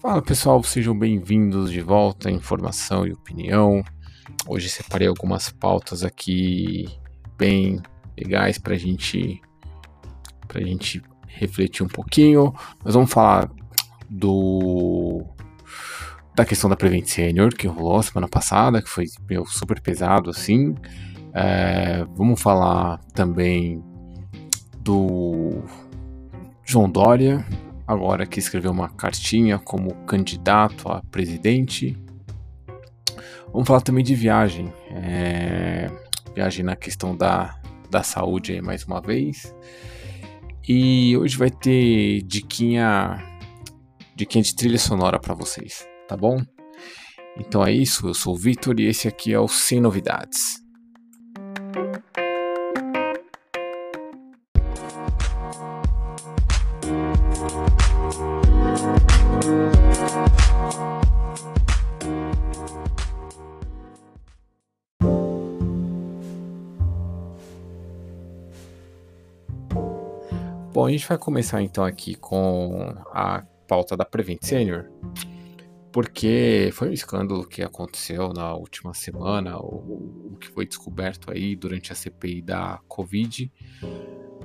Fala pessoal, sejam bem-vindos de volta Informação e Opinião. Hoje separei algumas pautas aqui bem legais para gente, a gente refletir um pouquinho. Nós vamos falar do da questão da Prevent Senior que rolou semana passada, que foi meu, super pesado assim. É, vamos falar também do João Dória, agora que escreveu uma cartinha como candidato a presidente. Vamos falar também de viagem. É, viagem na questão da, da saúde aí mais uma vez. E hoje vai ter diquinha, diquinha de trilha sonora para vocês, tá bom? Então é isso, eu sou o Vitor e esse aqui é o Sem Novidades. Gente vai começar então aqui com a pauta da Prevent Senior, porque foi um escândalo que aconteceu na última semana, o, o que foi descoberto aí durante a CPI da Covid,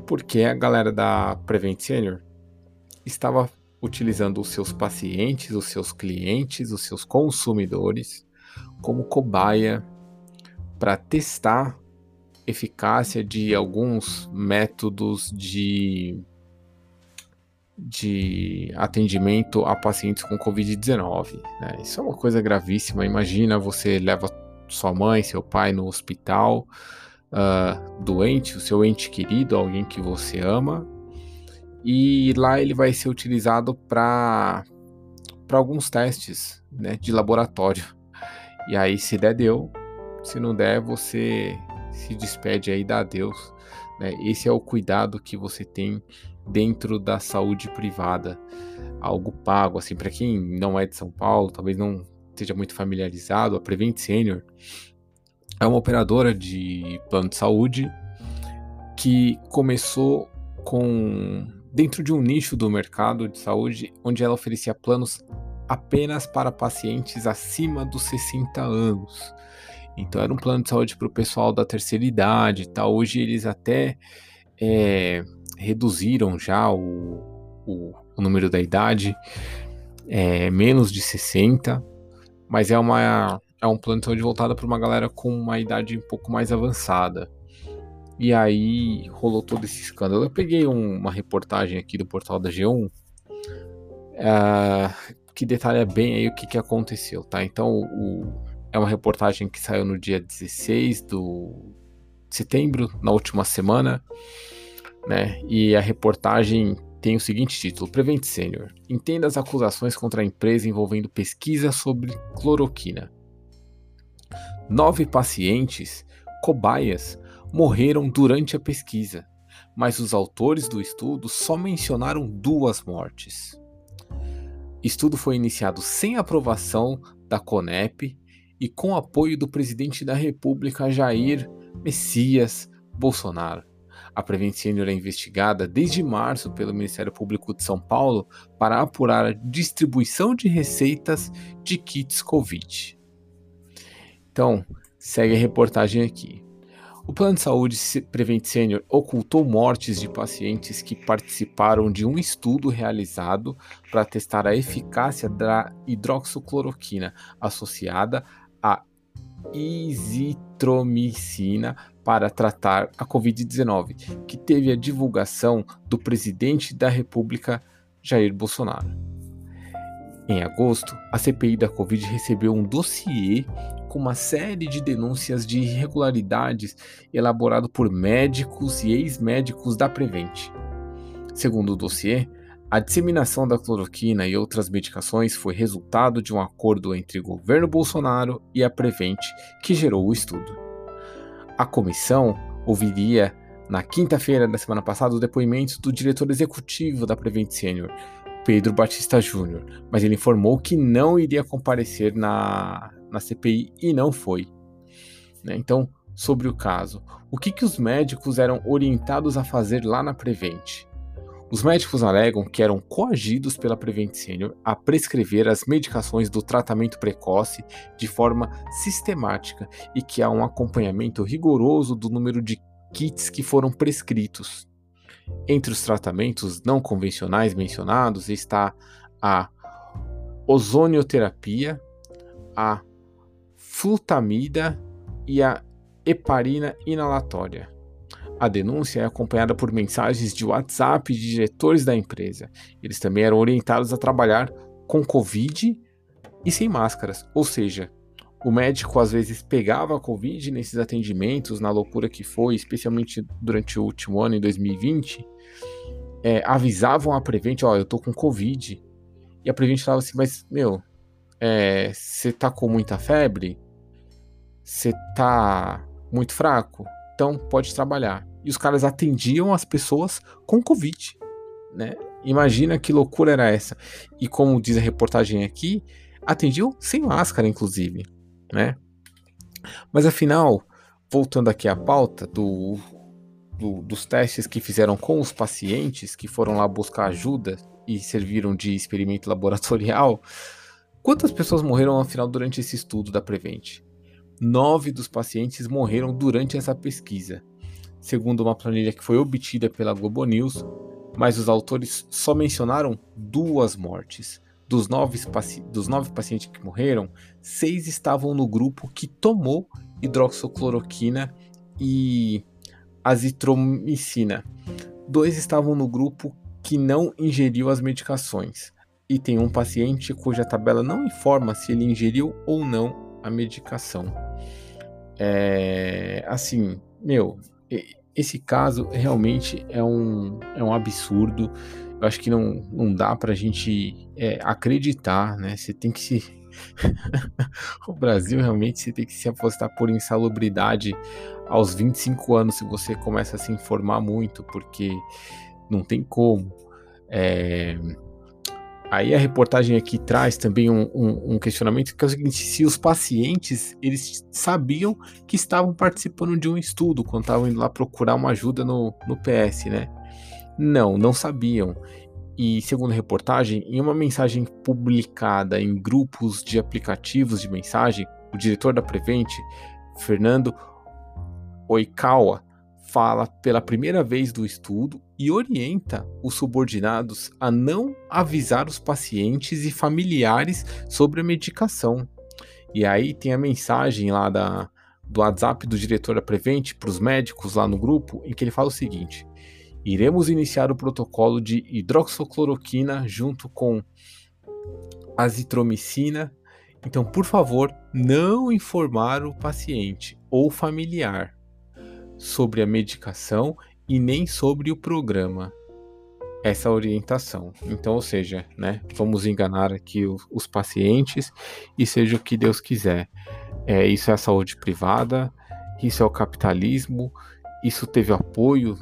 porque a galera da Prevent Senior estava utilizando os seus pacientes, os seus clientes, os seus consumidores como cobaia para testar eficácia de alguns métodos de, de atendimento a pacientes com Covid-19. Né? Isso é uma coisa gravíssima. Imagina você leva sua mãe, seu pai no hospital, uh, doente, o seu ente querido, alguém que você ama, e lá ele vai ser utilizado para alguns testes né, de laboratório. E aí, se der, deu. Se não der, você se despede aí, dá adeus. Né? Esse é o cuidado que você tem dentro da saúde privada, algo pago. Assim, para quem não é de São Paulo, talvez não esteja muito familiarizado, a Prevent Senior é uma operadora de plano de saúde que começou com dentro de um nicho do mercado de saúde onde ela oferecia planos apenas para pacientes acima dos 60 anos. Então era um plano de saúde para o pessoal da terceira idade tal. Hoje eles até é, reduziram já o, o, o, número da idade, é, menos de 60, mas é, uma, é um plano de saúde voltado para uma galera com uma idade um pouco mais avançada. E aí rolou todo esse escândalo. Eu peguei um, uma reportagem aqui do portal da G1 uh, que detalha bem aí o que, que aconteceu, tá? Então o, é uma reportagem que saiu no dia 16 do setembro, na última semana, né? E a reportagem tem o seguinte título: Prevent Senior. Entenda as acusações contra a empresa envolvendo pesquisa sobre cloroquina. Nove pacientes, cobaias, morreram durante a pesquisa, mas os autores do estudo só mencionaram duas mortes. Estudo foi iniciado sem aprovação da CONEP e com apoio do presidente da República Jair Messias Bolsonaro. A Prevent Senior é investigada desde março pelo Ministério Público de São Paulo para apurar a distribuição de receitas de kits Covid. Então, segue a reportagem aqui. O plano de saúde Prevent Senior ocultou mortes de pacientes que participaram de um estudo realizado para testar a eficácia da hidroxicloroquina associada a izitromicina para tratar a Covid-19, que teve a divulgação do presidente da República, Jair Bolsonaro. Em agosto, a CPI da Covid recebeu um dossiê com uma série de denúncias de irregularidades elaborado por médicos e ex-médicos da Prevent. Segundo o dossiê, a disseminação da cloroquina e outras medicações foi resultado de um acordo entre o governo Bolsonaro e a Prevent que gerou o estudo. A comissão ouviria na quinta-feira da semana passada o depoimento do diretor executivo da Prevent Senior, Pedro Batista Júnior, mas ele informou que não iria comparecer na, na CPI e não foi. Né? Então, sobre o caso, o que, que os médicos eram orientados a fazer lá na Prevent? Os médicos alegam que eram coagidos pela Prevent Senior a prescrever as medicações do tratamento precoce de forma sistemática e que há um acompanhamento rigoroso do número de kits que foram prescritos. Entre os tratamentos não convencionais mencionados está a ozonioterapia, a flutamida e a heparina inalatória. A denúncia é acompanhada por mensagens de WhatsApp de diretores da empresa. Eles também eram orientados a trabalhar com Covid e sem máscaras, ou seja, o médico às vezes pegava a Covid nesses atendimentos, na loucura que foi, especialmente durante o último ano, em 2020, é, avisavam a Prevent, ó, eu tô com Covid. E a Prevent falava assim, mas, meu, você é, tá com muita febre? Você tá muito fraco? Então pode trabalhar. E os caras atendiam as pessoas com Covid, né? Imagina que loucura era essa. E como diz a reportagem aqui, atendiam sem máscara, inclusive, né? Mas afinal, voltando aqui à pauta do, do, dos testes que fizeram com os pacientes que foram lá buscar ajuda e serviram de experimento laboratorial, quantas pessoas morreram afinal durante esse estudo da Prevent? Nove dos pacientes morreram durante essa pesquisa, segundo uma planilha que foi obtida pela Globo News, mas os autores só mencionaram duas mortes. Dos nove, dos nove pacientes que morreram, seis estavam no grupo que tomou hidroxocloroquina e azitromicina. Dois estavam no grupo que não ingeriu as medicações. E tem um paciente cuja tabela não informa se ele ingeriu ou não a medicação. É, assim, meu, esse caso realmente é um, é um absurdo. Eu acho que não, não dá pra gente é, acreditar, né? Você tem que se. o Brasil realmente você tem que se apostar por insalubridade aos 25 anos se você começa a se informar muito, porque não tem como. É, Aí a reportagem aqui traz também um, um, um, questionamento que é o seguinte: se os pacientes eles sabiam que estavam participando de um estudo quando estavam indo lá procurar uma ajuda no, no PS, né? Não, não sabiam. E segundo a reportagem, em uma mensagem publicada em grupos de aplicativos de mensagem, o diretor da Prevent, Fernando Oikawa, fala pela primeira vez do estudo e orienta os subordinados a não avisar os pacientes e familiares sobre a medicação. E aí tem a mensagem lá da, do WhatsApp do diretor da Prevent para os médicos lá no grupo, em que ele fala o seguinte: iremos iniciar o protocolo de hidroxocloroquina junto com azitromicina. Então, por favor, não informar o paciente ou familiar sobre a medicação e nem sobre o programa. Essa orientação. Então, ou seja, né, vamos enganar aqui os, os pacientes e seja o que Deus quiser. É, isso é a saúde privada, isso é o capitalismo, isso teve apoio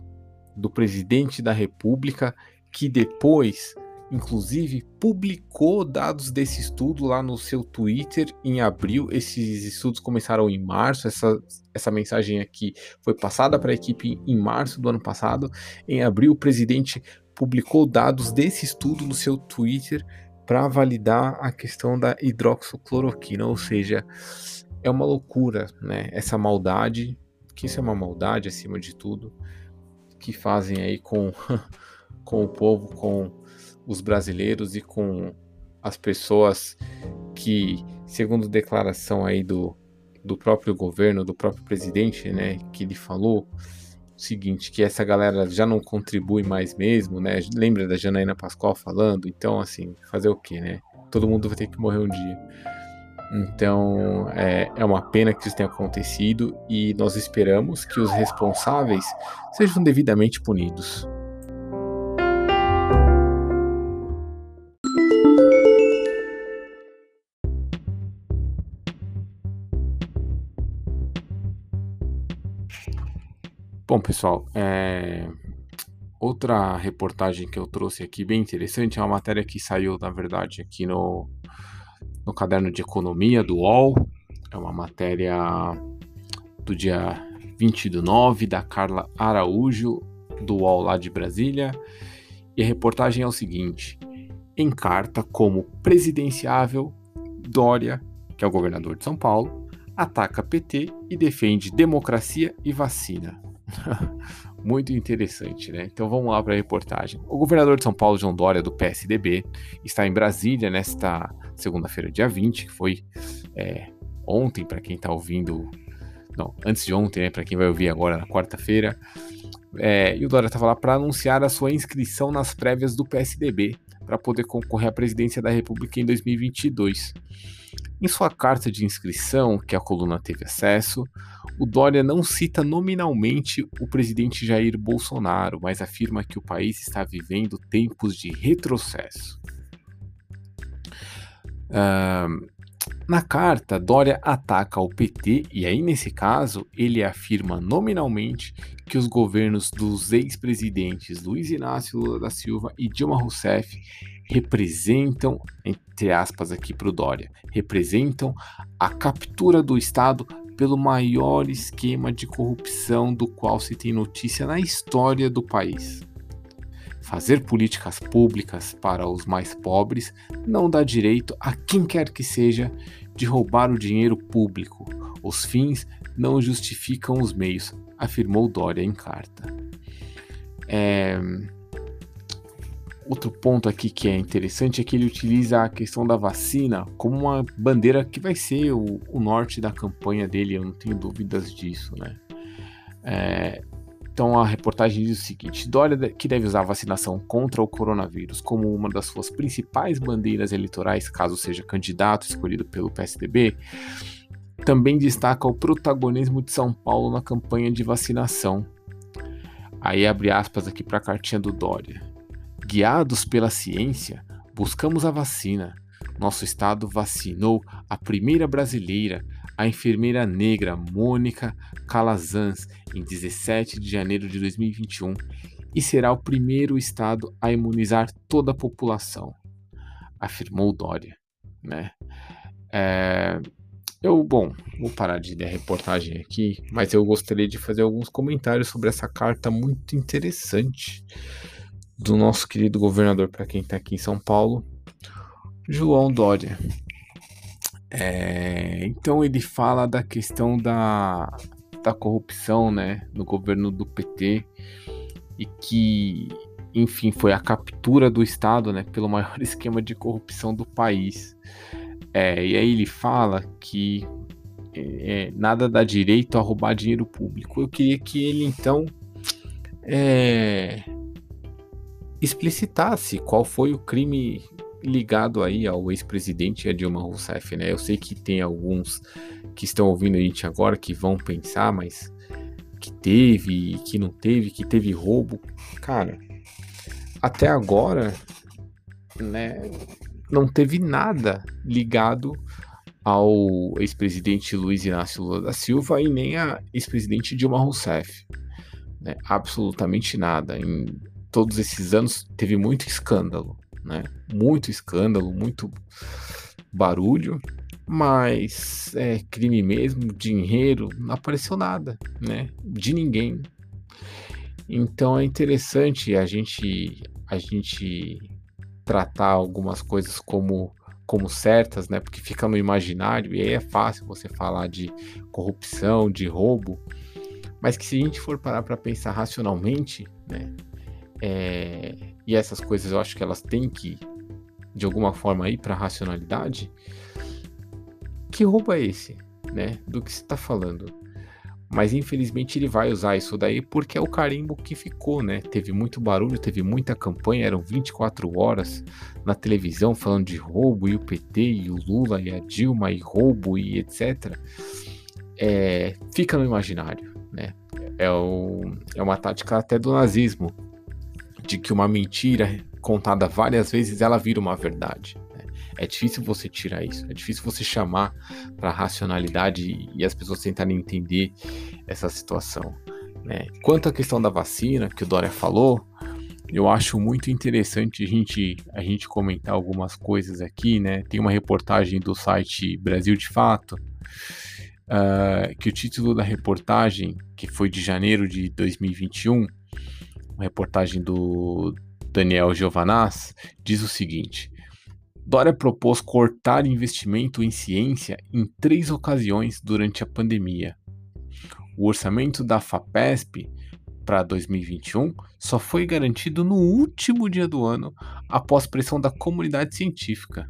do presidente da República, que depois inclusive, publicou dados desse estudo lá no seu Twitter em abril. Esses estudos começaram em março. Essa, essa mensagem aqui foi passada para a equipe em março do ano passado. Em abril, o presidente publicou dados desse estudo no seu Twitter para validar a questão da hidroxicloroquina, ou seja, é uma loucura, né? Essa maldade, que isso é uma maldade acima de tudo, que fazem aí com, com o povo, com os brasileiros e com as pessoas que, segundo declaração aí do, do próprio governo, do próprio presidente, né, que ele falou o seguinte, que essa galera já não contribui mais mesmo, né? Lembra da Janaína Pascoal falando? Então, assim, fazer o quê, né? Todo mundo vai ter que morrer um dia. Então, é, é uma pena que isso tenha acontecido e nós esperamos que os responsáveis sejam devidamente punidos. Bom, pessoal, é... outra reportagem que eu trouxe aqui bem interessante é uma matéria que saiu, na verdade, aqui no, no caderno de economia do UOL. É uma matéria do dia 20 do 9, da Carla Araújo, do UOL lá de Brasília. E a reportagem é o seguinte: em carta como presidenciável, Dória, que é o governador de São Paulo, ataca PT e defende democracia e vacina. Muito interessante, né? Então vamos lá para a reportagem. O governador de São Paulo, João Dória, do PSDB, está em Brasília nesta segunda-feira, dia 20, que foi é, ontem, para quem está ouvindo. Não, antes de ontem, né? Para quem vai ouvir agora na quarta-feira. É, e o Dória estava lá para anunciar a sua inscrição nas prévias do PSDB para poder concorrer à presidência da República em 2022. Em sua carta de inscrição, que a coluna teve acesso, o Dória não cita nominalmente o presidente Jair Bolsonaro, mas afirma que o país está vivendo tempos de retrocesso. Uh, na carta, Dória ataca o PT e aí, nesse caso, ele afirma nominalmente que os governos dos ex-presidentes Luiz Inácio Lula da Silva e Dilma Rousseff representam, entre aspas aqui para o Dória, representam a captura do Estado pelo maior esquema de corrupção do qual se tem notícia na história do país. Fazer políticas públicas para os mais pobres não dá direito a quem quer que seja de roubar o dinheiro público. Os fins não justificam os meios, afirmou Dória em carta. É... Outro ponto aqui que é interessante é que ele utiliza a questão da vacina como uma bandeira que vai ser o, o norte da campanha dele, eu não tenho dúvidas disso, né? É, então a reportagem diz o seguinte: Dória, que deve usar a vacinação contra o coronavírus como uma das suas principais bandeiras eleitorais, caso seja candidato escolhido pelo PSDB, também destaca o protagonismo de São Paulo na campanha de vacinação. Aí abre aspas aqui para a cartinha do Dória. Guiados pela ciência, buscamos a vacina. Nosso estado vacinou a primeira brasileira, a enfermeira negra Mônica Calazans, em 17 de janeiro de 2021, e será o primeiro estado a imunizar toda a população, afirmou Dória. Né? É, eu, bom, vou parar de ler a reportagem aqui, mas eu gostaria de fazer alguns comentários sobre essa carta muito interessante do nosso querido governador, para quem está aqui em São Paulo, João Dória. É, então ele fala da questão da, da corrupção né, no governo do PT e que, enfim, foi a captura do Estado né, pelo maior esquema de corrupção do país. É, e aí ele fala que é, nada dá direito a roubar dinheiro público. Eu queria que ele então é, explicitasse qual foi o crime ligado aí ao ex-presidente Dilma Rousseff, né? Eu sei que tem alguns que estão ouvindo a gente agora que vão pensar, mas que teve, que não teve, que teve roubo. Cara, até agora, né, não teve nada ligado ao ex-presidente Luiz Inácio Lula da Silva e nem a ex-presidente Dilma Rousseff. Né? Absolutamente nada. Em todos esses anos teve muito escândalo, né? Muito escândalo, muito barulho, mas é crime mesmo, dinheiro, não apareceu nada, né? De ninguém. Então é interessante a gente a gente tratar algumas coisas como como certas, né? Porque fica no imaginário e aí é fácil você falar de corrupção, de roubo, mas que se a gente for parar para pensar racionalmente, né? É, e essas coisas eu acho que elas têm que, de alguma forma, ir para a racionalidade. Que roubo é esse, né? Do que você está falando? Mas infelizmente ele vai usar isso daí porque é o carimbo que ficou, né? Teve muito barulho, teve muita campanha, eram 24 horas na televisão falando de roubo e o PT e o Lula e a Dilma e roubo e etc. É, fica no imaginário, né? É, o, é uma tática até do nazismo, de que uma mentira contada várias vezes ela vira uma verdade. Né? É difícil você tirar isso, é difícil você chamar para racionalidade e as pessoas tentarem entender essa situação. Né? Quanto à questão da vacina que o Dória falou, eu acho muito interessante a gente, a gente comentar algumas coisas aqui, né? Tem uma reportagem do site Brasil de Fato, uh, que o título da reportagem, que foi de janeiro de 2021, uma reportagem do, Daniel Giovanaz, diz o seguinte: Dória propôs cortar investimento em ciência em três ocasiões durante a pandemia. O orçamento da FAPESP para 2021 só foi garantido no último dia do ano, após pressão da comunidade científica.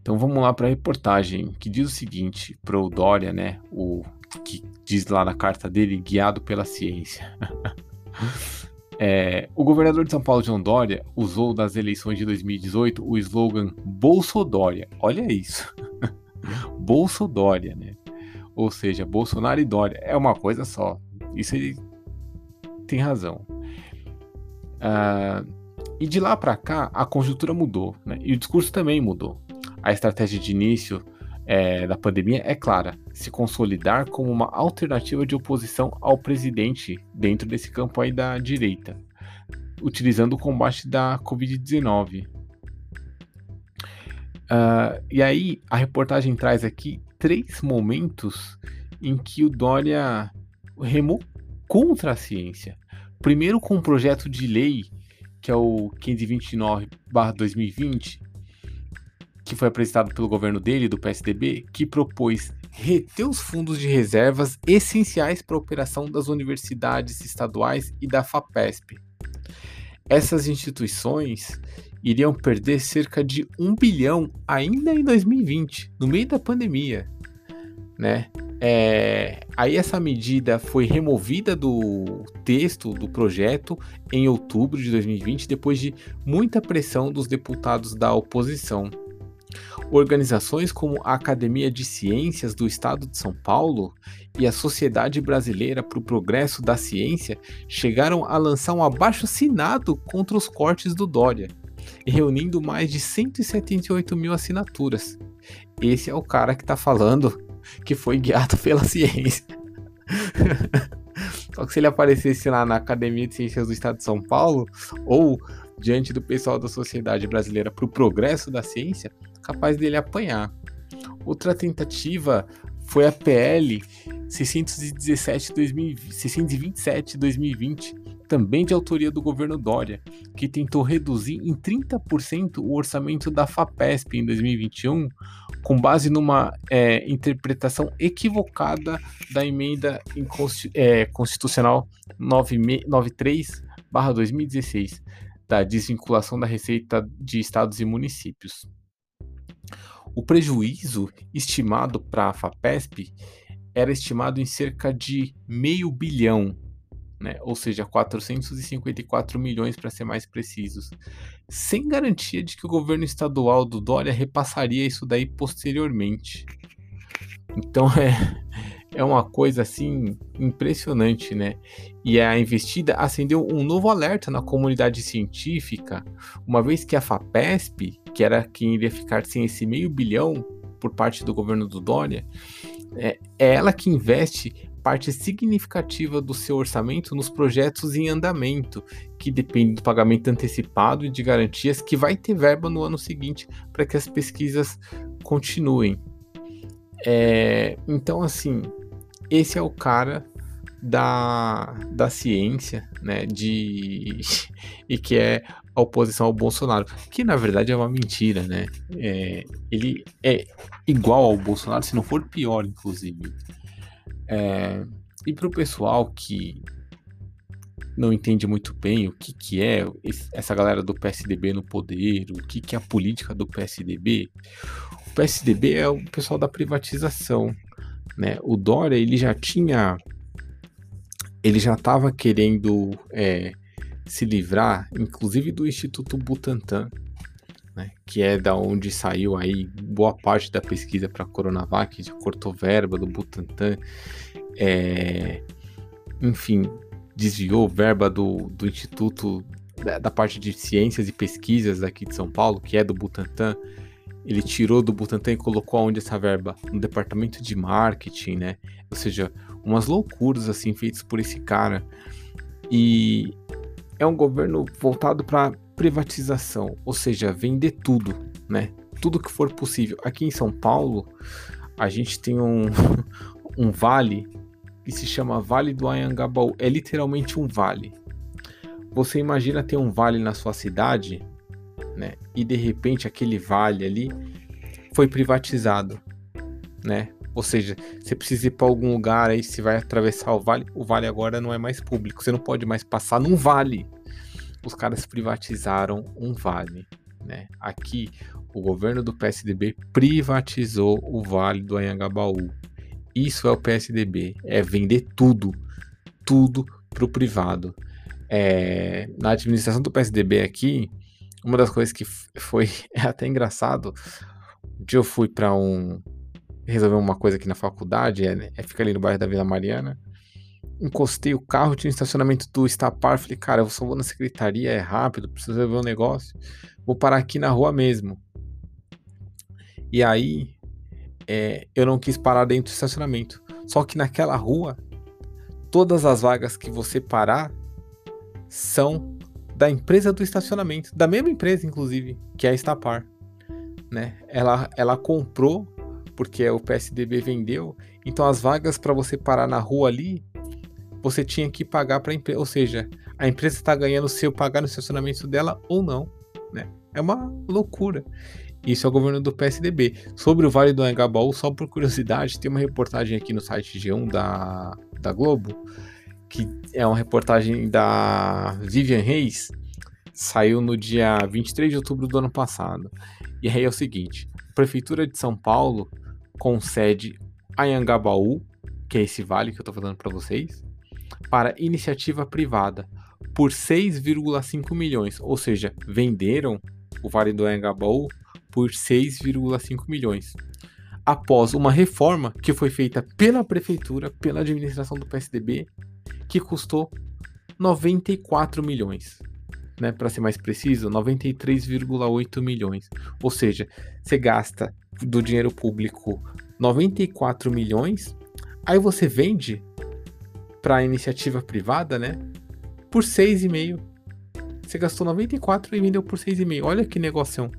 Então vamos lá para a reportagem que diz o seguinte para o Dória, né, o que diz lá na carta dele, guiado pela ciência. É, o governador de São Paulo, João Dória, usou nas eleições de 2018 o slogan Bolsodória. Olha isso. Bolsodória, né? Ou seja, Bolsonaro e Dória. É uma coisa só. Isso ele tem razão. Uh, e de lá para cá, a conjuntura mudou, né? E o discurso também mudou. A estratégia de início é, da pandemia é clara: se consolidar como uma alternativa de oposição ao presidente dentro desse campo aí da direita, utilizando o combate da Covid-19. Uh, ah, e aí, a reportagem traz aqui três momentos em que o Dória remou contra a ciência. Primeiro, com um projeto de lei, que é o 529-2020, que foi apresentado pelo governo dele, do PSDB, que propôs reter os fundos de reservas essenciais para a operação das universidades estaduais e da FAPESP. Essas instituições iriam perder cerca de um bilhão ainda em 2020, no meio da pandemia, né? É, aí essa medida foi removida do texto do projeto em outubro de 2020, depois de muita pressão dos deputados da oposição. Organizações como a Academia de Ciências do Estado de São Paulo e a Sociedade Brasileira para o Progresso da Ciência chegaram a lançar um abaixo-assinado contra os cortes do Dória, reunindo mais de 178 mil assinaturas. Esse é o cara que está falando que foi guiado pela ciência. Só que se ele aparecesse lá na Academia de Ciências do Estado de São Paulo, ou diante do pessoal da Sociedade Brasileira para o Progresso da Ciência, capaz dele apanhar. Outra tentativa foi a PL 627-2020, também de autoria do governo Dória, que tentou reduzir em 30% o orçamento da FAPESP em 2021, com base numa é, interpretação equivocada da emenda é, constitucional 93/2016 da desvinculação da receita de estados e municípios. O prejuízo estimado para a FAPESP era estimado em cerca de meio bilhão, né? ou seja, 454 milhões para ser mais precisos, sem garantia de que o governo estadual do Dória repassaria isso daí posteriormente. Então é, é uma coisa assim impressionante, né? E a investida acendeu um novo alerta na comunidade científica, uma vez que a FAPESP, que era quem iria ficar sem esse meio bilhão por parte do governo do Dória, é, é ela que investe parte significativa do seu orçamento nos projetos em andamento, que depende do pagamento antecipado e de garantias que vai ter verba no ano seguinte para que as pesquisas continuem. É, então, assim, esse é o cara da, da ciência, né, de e que é a oposição ao Bolsonaro, que na verdade é uma mentira, né? É, ele é igual ao Bolsonaro, se não for pior, inclusive. É, e para o pessoal que não entende muito bem o que, que é essa galera do PSDB no poder, o que, que é a política do PSDB, o PSDB é o pessoal da privatização, né? O Dória ele já tinha, ele já estava querendo é, se livrar, inclusive do Instituto Butantan, né? que é da onde saiu aí boa parte da pesquisa para Coronavac, já cortou verba do Butantan, é, enfim, desviou verba do, do Instituto da parte de ciências e pesquisas aqui de São Paulo, que é do Butantan ele tirou do Butantan e colocou aonde essa verba? No departamento de marketing, né? Ou seja, umas loucuras assim feitas por esse cara. E é um governo voltado para privatização, ou seja, vender tudo, né? Tudo que for possível. Aqui em São Paulo, a gente tem um, um vale que se chama Vale do Anhangabaú. É literalmente um vale. Você imagina ter um vale na sua cidade, né? E de repente aquele vale ali foi privatizado, né? Ou seja, você precisa ir para algum lugar aí, você vai atravessar o vale, o vale agora não é mais público, você não pode mais passar num vale. Os caras privatizaram um vale, né? Aqui o governo do PSDB privatizou o Vale do Anhangabaú. Isso é o PSDB, é vender tudo, tudo para o privado. É, na administração do PSDB aqui, uma das coisas que foi é até engraçado, um dia eu fui para um resolver uma coisa aqui na faculdade, é, é fica ali no bairro da Vila Mariana. Encostei o carro, tinha um estacionamento do Estapar, falei, cara, eu só vou na secretaria, é rápido, preciso resolver um negócio. Vou parar aqui na rua mesmo. E aí, é, eu não quis parar dentro do estacionamento. Só que naquela rua, todas as vagas que você parar são da empresa do estacionamento, da mesma empresa, inclusive, que é a Estapar. Né? Ela, ela comprou, porque o PSDB vendeu, então as vagas para você parar na rua ali, você tinha que pagar para a empresa. Ou seja, a empresa está ganhando se eu pagar no estacionamento dela ou não. Né? É uma loucura. Isso é o governo do PSDB. Sobre o Vale do Anhangabaú, só por curiosidade, tem uma reportagem aqui no site G1 da, da Globo, que é uma reportagem da Vivian Reis, saiu no dia 23 de outubro do ano passado. E aí é o seguinte: a Prefeitura de São Paulo concede Anhangabaú, que é esse vale que eu tô falando para vocês, para iniciativa privada por 6,5 milhões, ou seja, venderam o Vale do Anhangabaú por 6,5 milhões. Após uma reforma que foi feita pela prefeitura, pela administração do PSDB, que custou 94 milhões. Né, para ser mais preciso, 93,8 milhões. Ou seja, você gasta do dinheiro público 94 milhões, aí você vende para a iniciativa privada, né, por 6,5. Você gastou 94 e vendeu por 6,5. Olha que negócio,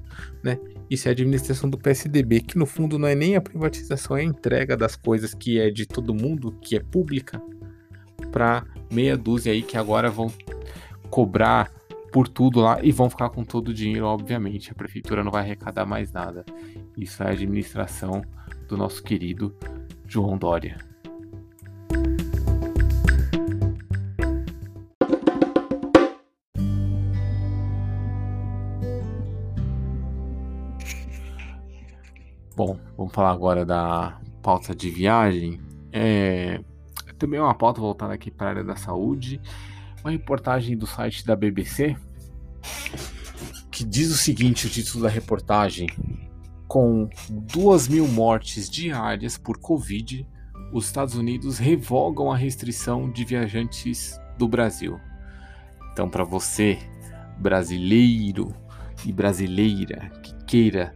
né? Isso é a administração do PSDB, que no fundo não é nem a privatização, é a entrega das coisas que é de todo mundo, que é pública, para meia dúzia aí que agora vão cobrar por tudo lá e vão ficar com todo o dinheiro, obviamente. A prefeitura não vai arrecadar mais nada. Isso é a administração do nosso querido João Dória. Bom, vamos falar agora da pauta de viagem. É, também é uma pauta voltada aqui para a área da saúde. Uma reportagem do site da BBC que diz o seguinte: o título da reportagem. Com 2 mil mortes diárias por Covid, os Estados Unidos revogam a restrição de viajantes do Brasil. Então, para você, brasileiro e brasileira que queira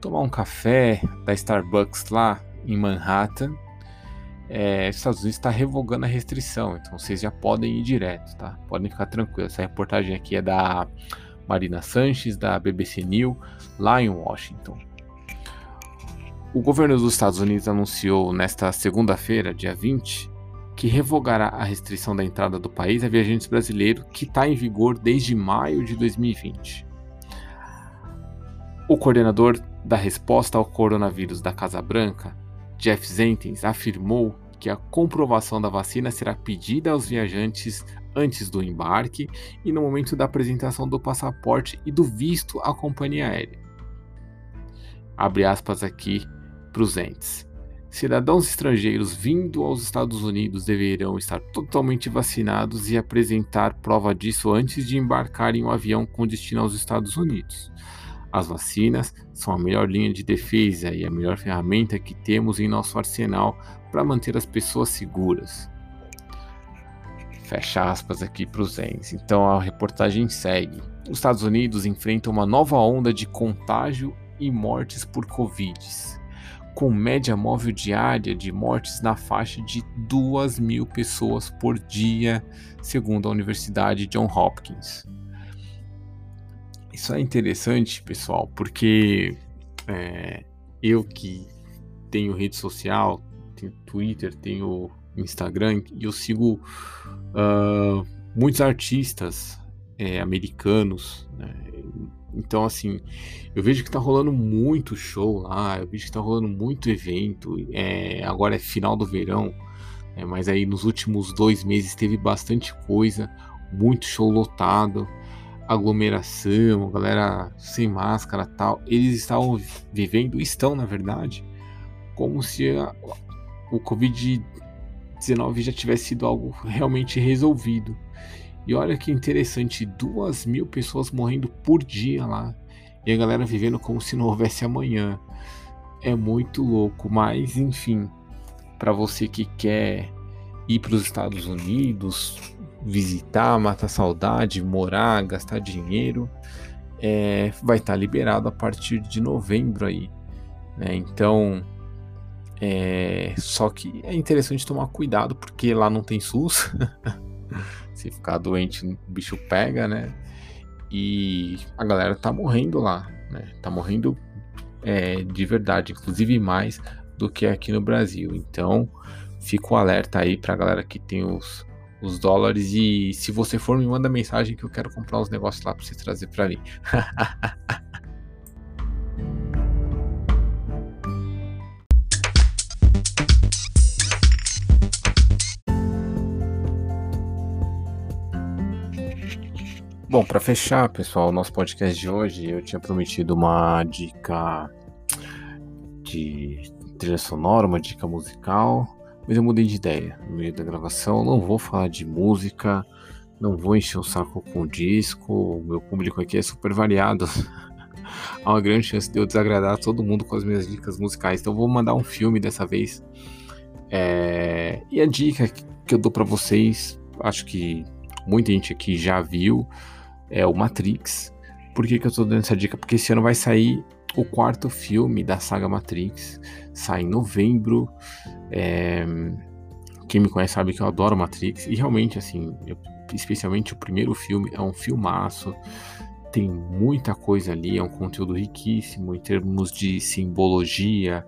tomar um café da Starbucks lá em Manhattan, é, os Estados Unidos está revogando a restrição, então vocês já podem ir direto, tá? Podem ficar tranquilos. Essa reportagem aqui é da Marina Sanches, da BBC News, lá em Washington. O governo dos Estados Unidos anunciou nesta segunda-feira, dia 20, que revogará a restrição da entrada do país a viajantes brasileiros que está em vigor desde maio de 2020. O coordenador da resposta ao coronavírus da Casa Branca, Jeff Zentens, afirmou que a comprovação da vacina será pedida aos viajantes antes do embarque e no momento da apresentação do passaporte e do visto à companhia aérea. Abre aspas aqui para os entes. Cidadãos estrangeiros vindo aos Estados Unidos deverão estar totalmente vacinados e apresentar prova disso antes de embarcar em um avião com destino aos Estados Unidos. As vacinas são a melhor linha de defesa e a melhor ferramenta que temos em nosso arsenal para manter as pessoas seguras. Fecha aspas aqui para os Ents. Então a reportagem segue. Os Estados Unidos enfrentam uma nova onda de contágio e mortes por Covid, com média móvel diária de mortes na faixa de 2 mil pessoas por dia, segundo a Universidade John Hopkins. Isso é interessante, pessoal, porque é, eu que tenho rede social, tenho Twitter, tenho Instagram e eu sigo uh, muitos artistas é, americanos, né? Então, assim, eu vejo que tá rolando muito show lá, eu vejo que tá rolando muito evento. É, agora é final do verão, é, mas aí nos últimos dois meses teve bastante coisa, muito show lotado, aglomeração, galera sem máscara tal. Eles estavam vivendo, estão na verdade, como se a, o Covid-19 já tivesse sido algo realmente resolvido. E olha que interessante, duas mil pessoas morrendo por dia lá. E a galera vivendo como se não houvesse amanhã. É muito louco, mas enfim, para você que quer ir para os Estados Unidos, visitar, matar saudade, morar, gastar dinheiro, é, vai estar tá liberado a partir de novembro aí. Né? Então, é, só que é interessante tomar cuidado porque lá não tem SUS. Se ficar doente, o bicho pega, né? E a galera tá morrendo lá, né? Tá morrendo é, de verdade, inclusive mais do que aqui no Brasil. Então, fico alerta aí pra galera que tem os, os dólares. E se você for, me manda mensagem que eu quero comprar uns negócios lá pra você trazer pra mim. Bom, para fechar, pessoal, o nosso podcast de hoje, eu tinha prometido uma dica de trilha sonora, uma dica musical, mas eu mudei de ideia no meio da gravação. Não vou falar de música, não vou encher o saco com disco. O meu público aqui é super variado. Há uma grande chance de eu desagradar todo mundo com as minhas dicas musicais. Então, vou mandar um filme dessa vez. É... E a dica que eu dou para vocês, acho que muita gente aqui já viu é o Matrix. Por que, que eu tô dando essa dica? Porque esse ano vai sair o quarto filme da saga Matrix. Sai em novembro. É... Quem me conhece sabe que eu adoro Matrix. E realmente, assim, eu, especialmente o primeiro filme, é um filmaço. Tem muita coisa ali, é um conteúdo riquíssimo em termos de simbologia,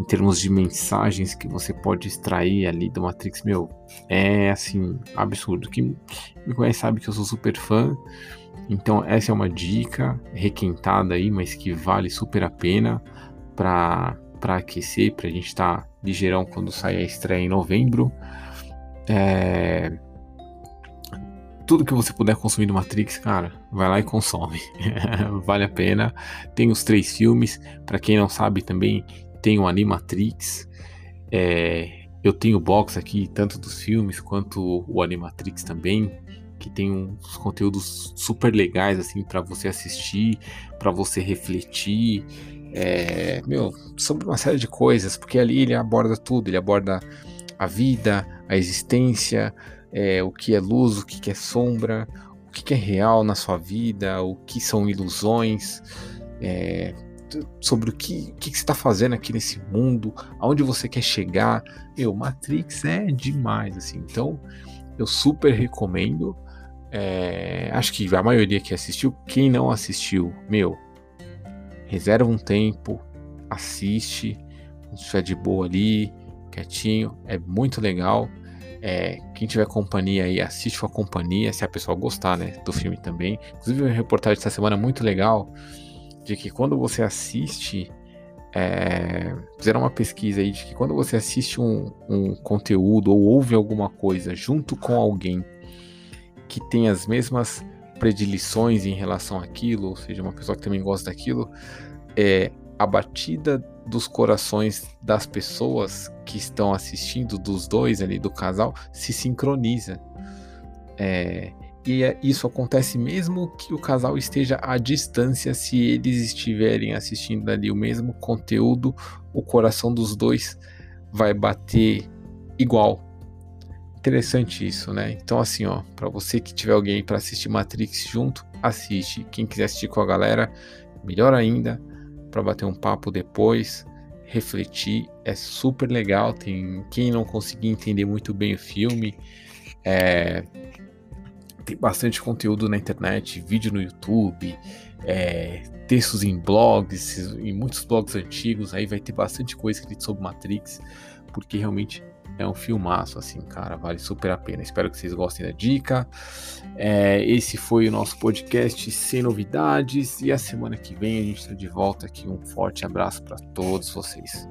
em termos de mensagens que você pode extrair ali do Matrix, meu, é assim, absurdo. Quem me conhece sabe que eu sou super fã. Então, essa é uma dica requentada aí, mas que vale super a pena para aquecer, para a gente estar tá ligeirão quando sair a estreia em novembro. É... Tudo que você puder consumir do Matrix, cara, vai lá e consome. vale a pena. Tem os três filmes. Para quem não sabe também, tem o Animatrix. É, eu tenho box aqui, tanto dos filmes quanto o Animatrix também, que tem uns conteúdos super legais assim para você assistir, para você refletir, é, meu, sobre uma série de coisas, porque ali ele aborda tudo, ele aborda a vida, a existência, é, o que é luz, o que é sombra, o que é real na sua vida, o que são ilusões, é, sobre o que, o que você está fazendo aqui nesse mundo, aonde você quer chegar. Meu, Matrix é demais, assim. Então, eu super recomendo. É, acho que a maioria que assistiu, quem não assistiu, meu, reserva um tempo, assiste, estiver de boa ali, quietinho, é muito legal. É, quem tiver companhia aí, assiste com a companhia, se a pessoa gostar, né, do filme também. Inclusive, uma reportagem essa semana muito legal de que quando você assiste, é, fizeram uma pesquisa aí de que quando você assiste um, um conteúdo ou ouve alguma coisa junto com alguém que tem as mesmas predileções em relação àquilo, ou seja, uma pessoa que também gosta daquilo, é, a batida dos corações das pessoas que estão assistindo, dos dois ali, do casal, se sincroniza. É, e é, isso acontece mesmo que o casal esteja à distância, se eles estiverem assistindo ali o mesmo conteúdo, o coração dos dois vai bater igual. Interessante isso, né? Então assim, ó, para você que tiver alguém para assistir Matrix junto, assiste. Quem quiser assistir com a galera, melhor ainda, para bater um papo depois, refletir, é super legal. Tem quem não conseguir entender muito bem o filme, é, tem bastante conteúdo na internet, vídeo no YouTube, é, textos em blogs, em muitos blogs antigos, aí vai ter bastante coisa escrita sobre Matrix, porque realmente É um filmaço, assim, cara, vale super a pena. Espero que vocês gostem da dica. É, esse foi o nosso podcast sem novidades. E a semana que vem a gente está de volta aqui. Um forte abraço para todos vocês.